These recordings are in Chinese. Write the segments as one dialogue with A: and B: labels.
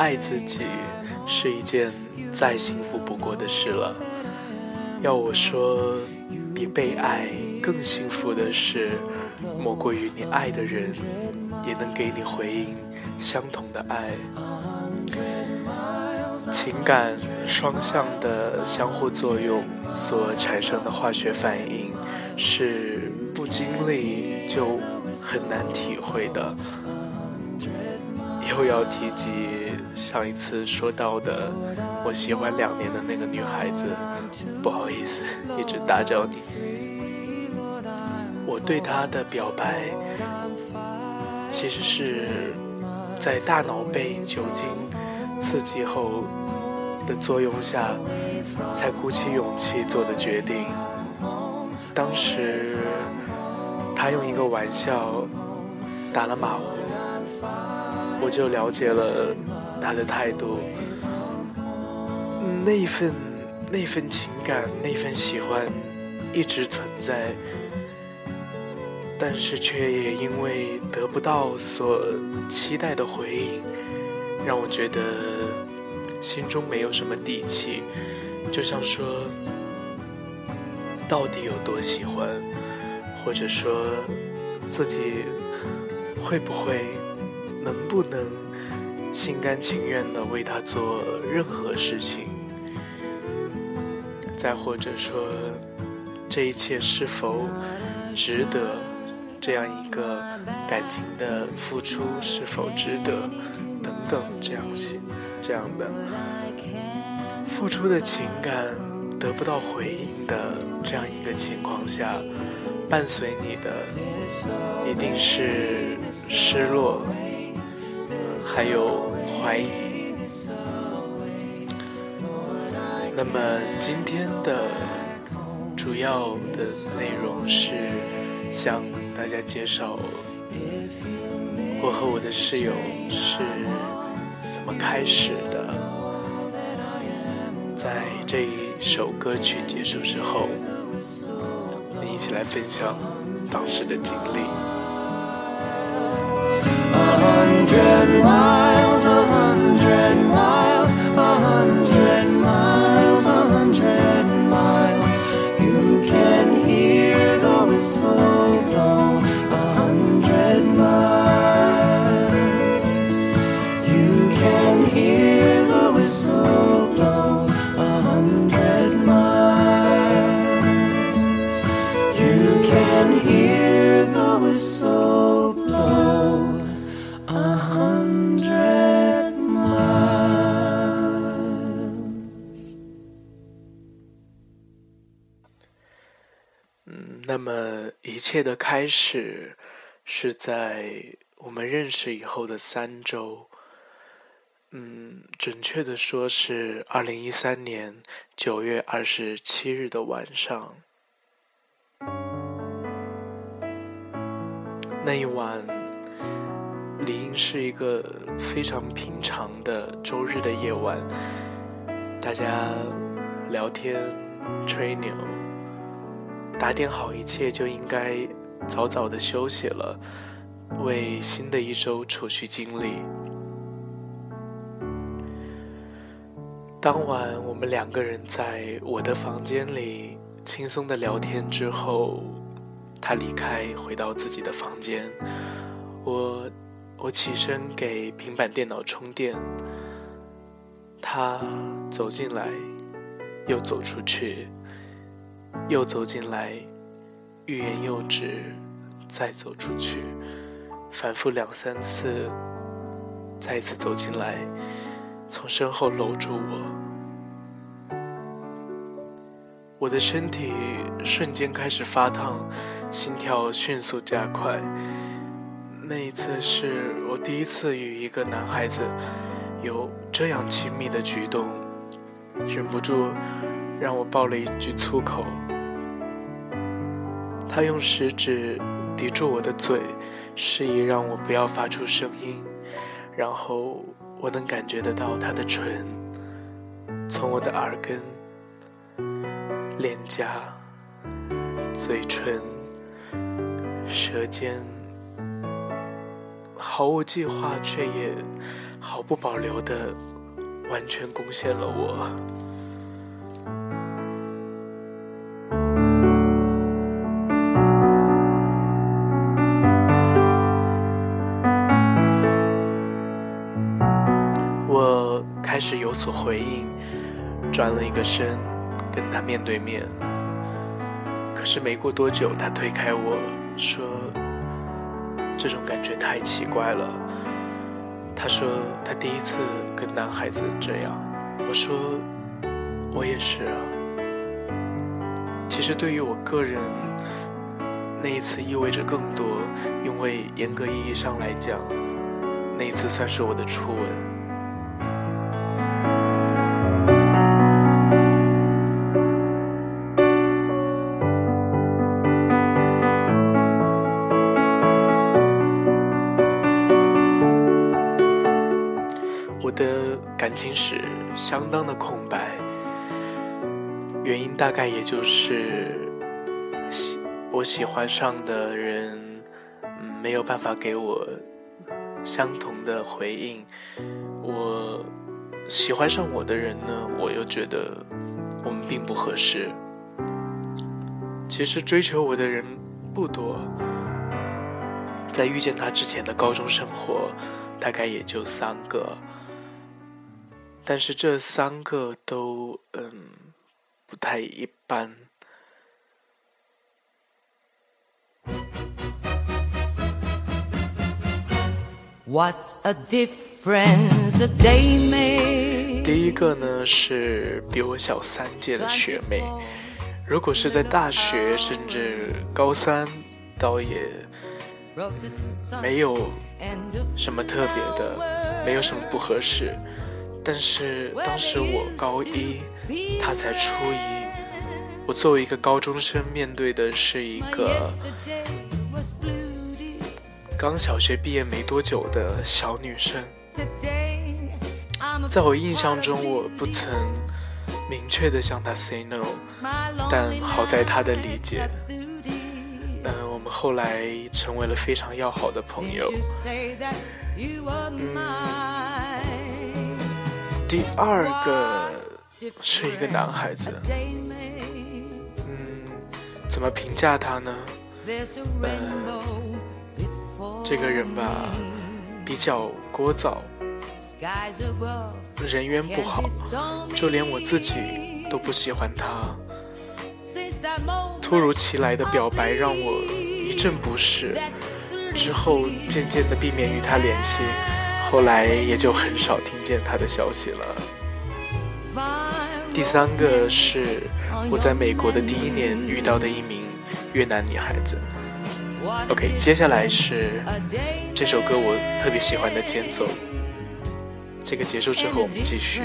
A: 爱自己是一件再幸福不过的事了。要我说，比被爱更幸福的事，莫过于你爱的人也能给你回应相同的爱。情感双向的相互作用所产生的化学反应，是不经历就很难体会的。又要提及上一次说到的，我喜欢两年的那个女孩子，不好意思，一直打扰你。我对她的表白，其实是在大脑被酒精刺激后的作用下，才鼓起勇气做的决定。当时，她用一个玩笑打了马虎。我就了解了他的态度，那份那份情感，那份喜欢一直存在，但是却也因为得不到所期待的回应，让我觉得心中没有什么底气。就像说，到底有多喜欢，或者说自己会不会？能不能心甘情愿的为他做任何事情？再或者说，这一切是否值得？这样一个感情的付出是否值得？等等，这样些这样的付出的情感得不到回应的这样一个情况下，伴随你的一定是失落。还有怀疑。那么今天的主要的内容是向大家介绍我和我的室友是怎么开始的。在这一首歌曲结束之后，我们一起来分享当时的经历。Hundred miles, a hundred miles, 切的开始是在我们认识以后的三周。嗯，准确的说是二零一三年九月二十七日的晚上。那一晚。理应是一个非常平常的周日的夜晚，大家聊天、吹牛，打点好一切就应该早早的休息了，为新的一周储蓄精力。当晚我们两个人在我的房间里轻松的聊天之后，他离开回到自己的房间，我。我起身给平板电脑充电，他走进来，又走出去，又走进来，欲言又止，再走出去，反复两三次，再次走进来，从身后搂住我，我的身体瞬间开始发烫，心跳迅速加快。那一次是我第一次与一个男孩子有这样亲密的举动，忍不住让我爆了一句粗口。他用食指抵住我的嘴，示意让我不要发出声音，然后我能感觉得到他的唇从我的耳根、脸颊、嘴唇、舌尖。毫无计划，却也毫不保留的完全攻陷了我。开始有所回应，转了一个身，跟他面对面。可是没过多久，他推开我说。这种感觉太奇怪了。他说他第一次跟男孩子这样。我说我也是啊。其实对于我个人，那一次意味着更多，因为严格意义上来讲，那一次算是我的初吻。感情史相当的空白，原因大概也就是喜我喜欢上的人没有办法给我相同的回应，我喜欢上我的人呢，我又觉得我们并不合适。其实追求我的人不多，在遇见他之前的高中生活，大概也就三个。但是这三个都嗯不太一般。What a difference a day made。第一个呢是比我小三届的学妹，如果是在大学甚至高三，倒也没有什么特别的，没有什么不合适。但是当时我高一，他才初一，我作为一个高中生，面对的是一个刚小学毕业没多久的小女生。在我印象中，我不曾明确的向她 say no，但好在她的理解。嗯，我们后来成为了非常要好的朋友。嗯。第二个是一个男孩子，嗯，怎么评价他呢？嗯，这个人吧，比较聒噪，人缘不好，就连我自己都不喜欢他。突如其来的表白让我一阵不适，之后渐渐的避免与他联系。后来也就很少听见他的消息了。第三个是我在美国的第一年遇到的一名越南女孩子。OK，接下来是这首歌我特别喜欢的间奏。这个结束之后，我们继续。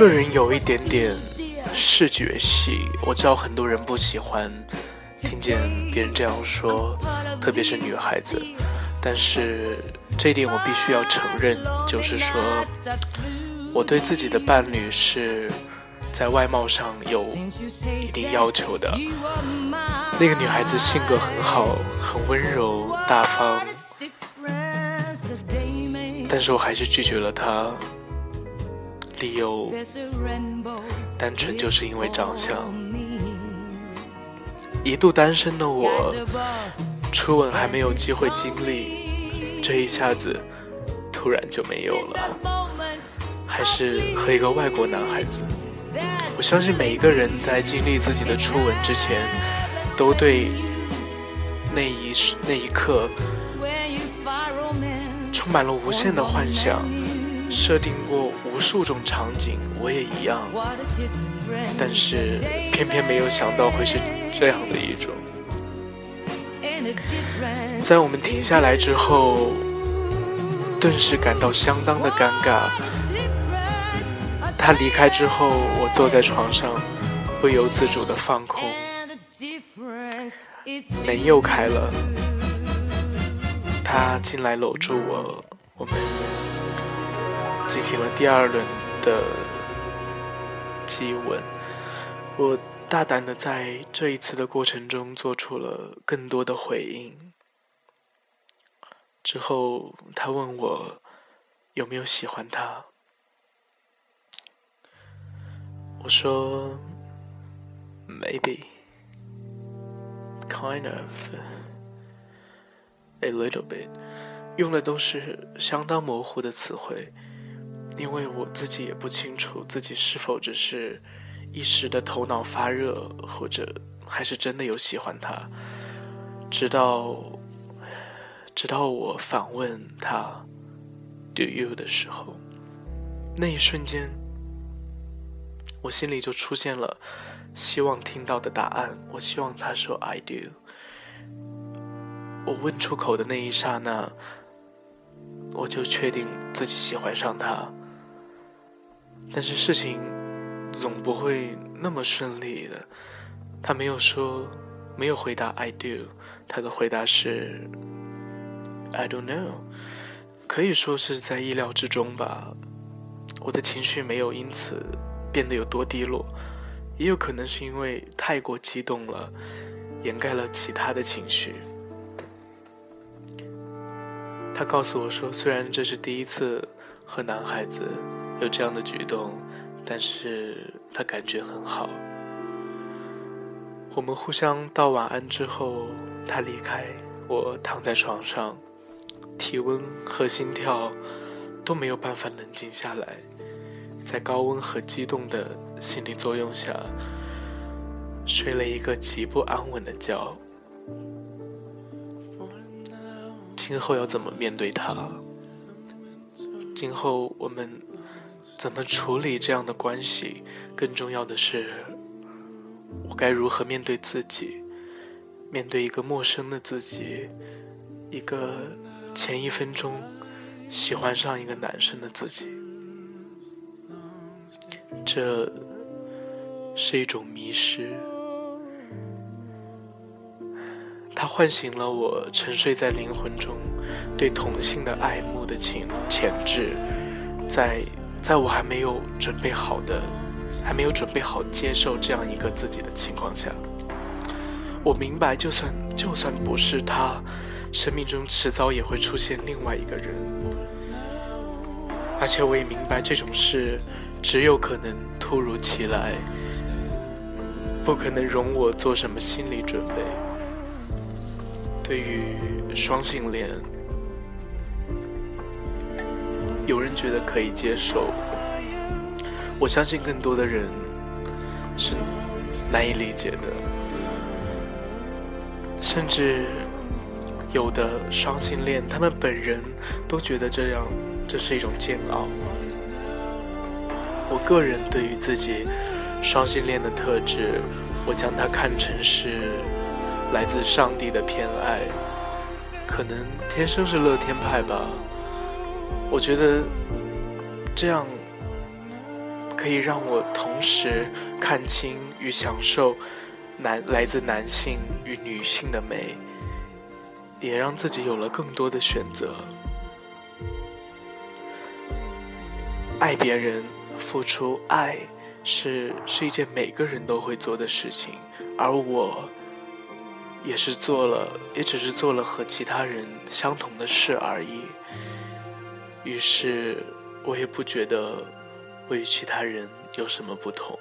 A: 个人有一点点视觉系，我知道很多人不喜欢听见别人这样说，特别是女孩子。但是这一点我必须要承认，就是说我对自己的伴侣是在外貌上有一定要求的。那个女孩子性格很好，很温柔大方，但是我还是拒绝了她。理由单纯就是因为长相。一度单身的我，初吻还没有机会经历，这一下子突然就没有了。还是和一个外国男孩子。我相信每一个人在经历自己的初吻之前，都对那一那一刻充满了无限的幻想。设定过无数种场景，我也一样，但是偏偏没有想到会是这样的一种。在我们停下来之后，顿时感到相当的尴尬。他离开之后，我坐在床上，不由自主的放空。门又开了，他进来搂住我，我们进行了第二轮的激吻。我大胆的在这一次的过程中做出了更多的回应。之后，他问我有没有喜欢他。我说，maybe, kind of, a little bit，用的都是相当模糊的词汇，因为我自己也不清楚自己是否只是一时的头脑发热，或者还是真的有喜欢他。直到，直到我反问他，Do you 的时候，那一瞬间。我心里就出现了希望听到的答案。我希望他说 “I do”。我问出口的那一刹那，我就确定自己喜欢上他。但是事情总不会那么顺利的。他没有说，没有回答 “I do”，他的回答是 “I don't know”。可以说是在意料之中吧。我的情绪没有因此。变得有多低落，也有可能是因为太过激动了，掩盖了其他的情绪。他告诉我说，虽然这是第一次和男孩子有这样的举动，但是他感觉很好。我们互相道晚安之后，他离开，我躺在床上，体温和心跳都没有办法冷静下来。在高温和激动的心理作用下，睡了一个极不安稳的觉。今后要怎么面对他？今后我们怎么处理这样的关系？更重要的是，我该如何面对自己？面对一个陌生的自己，一个前一分钟喜欢上一个男生的自己。这是一种迷失，它唤醒了我沉睡在灵魂中对同性的爱慕的情潜质，在在我还没有准备好的，还没有准备好接受这样一个自己的情况下，我明白，就算就算不是他，生命中迟早也会出现另外一个人，而且我也明白这种事。只有可能突如其来，不可能容我做什么心理准备。对于双性恋，有人觉得可以接受，我相信更多的人是难以理解的，甚至有的双性恋，他们本人都觉得这样，这是一种煎熬。我个人对于自己双性恋的特质，我将它看成是来自上帝的偏爱，可能天生是乐天派吧。我觉得这样可以让我同时看清与享受男来自男性与女性的美，也让自己有了更多的选择，爱别人。付出爱是是一件每个人都会做的事情，而我也是做了，也只是做了和其他人相同的事而已。于是，我也不觉得我与其他人有什么不同。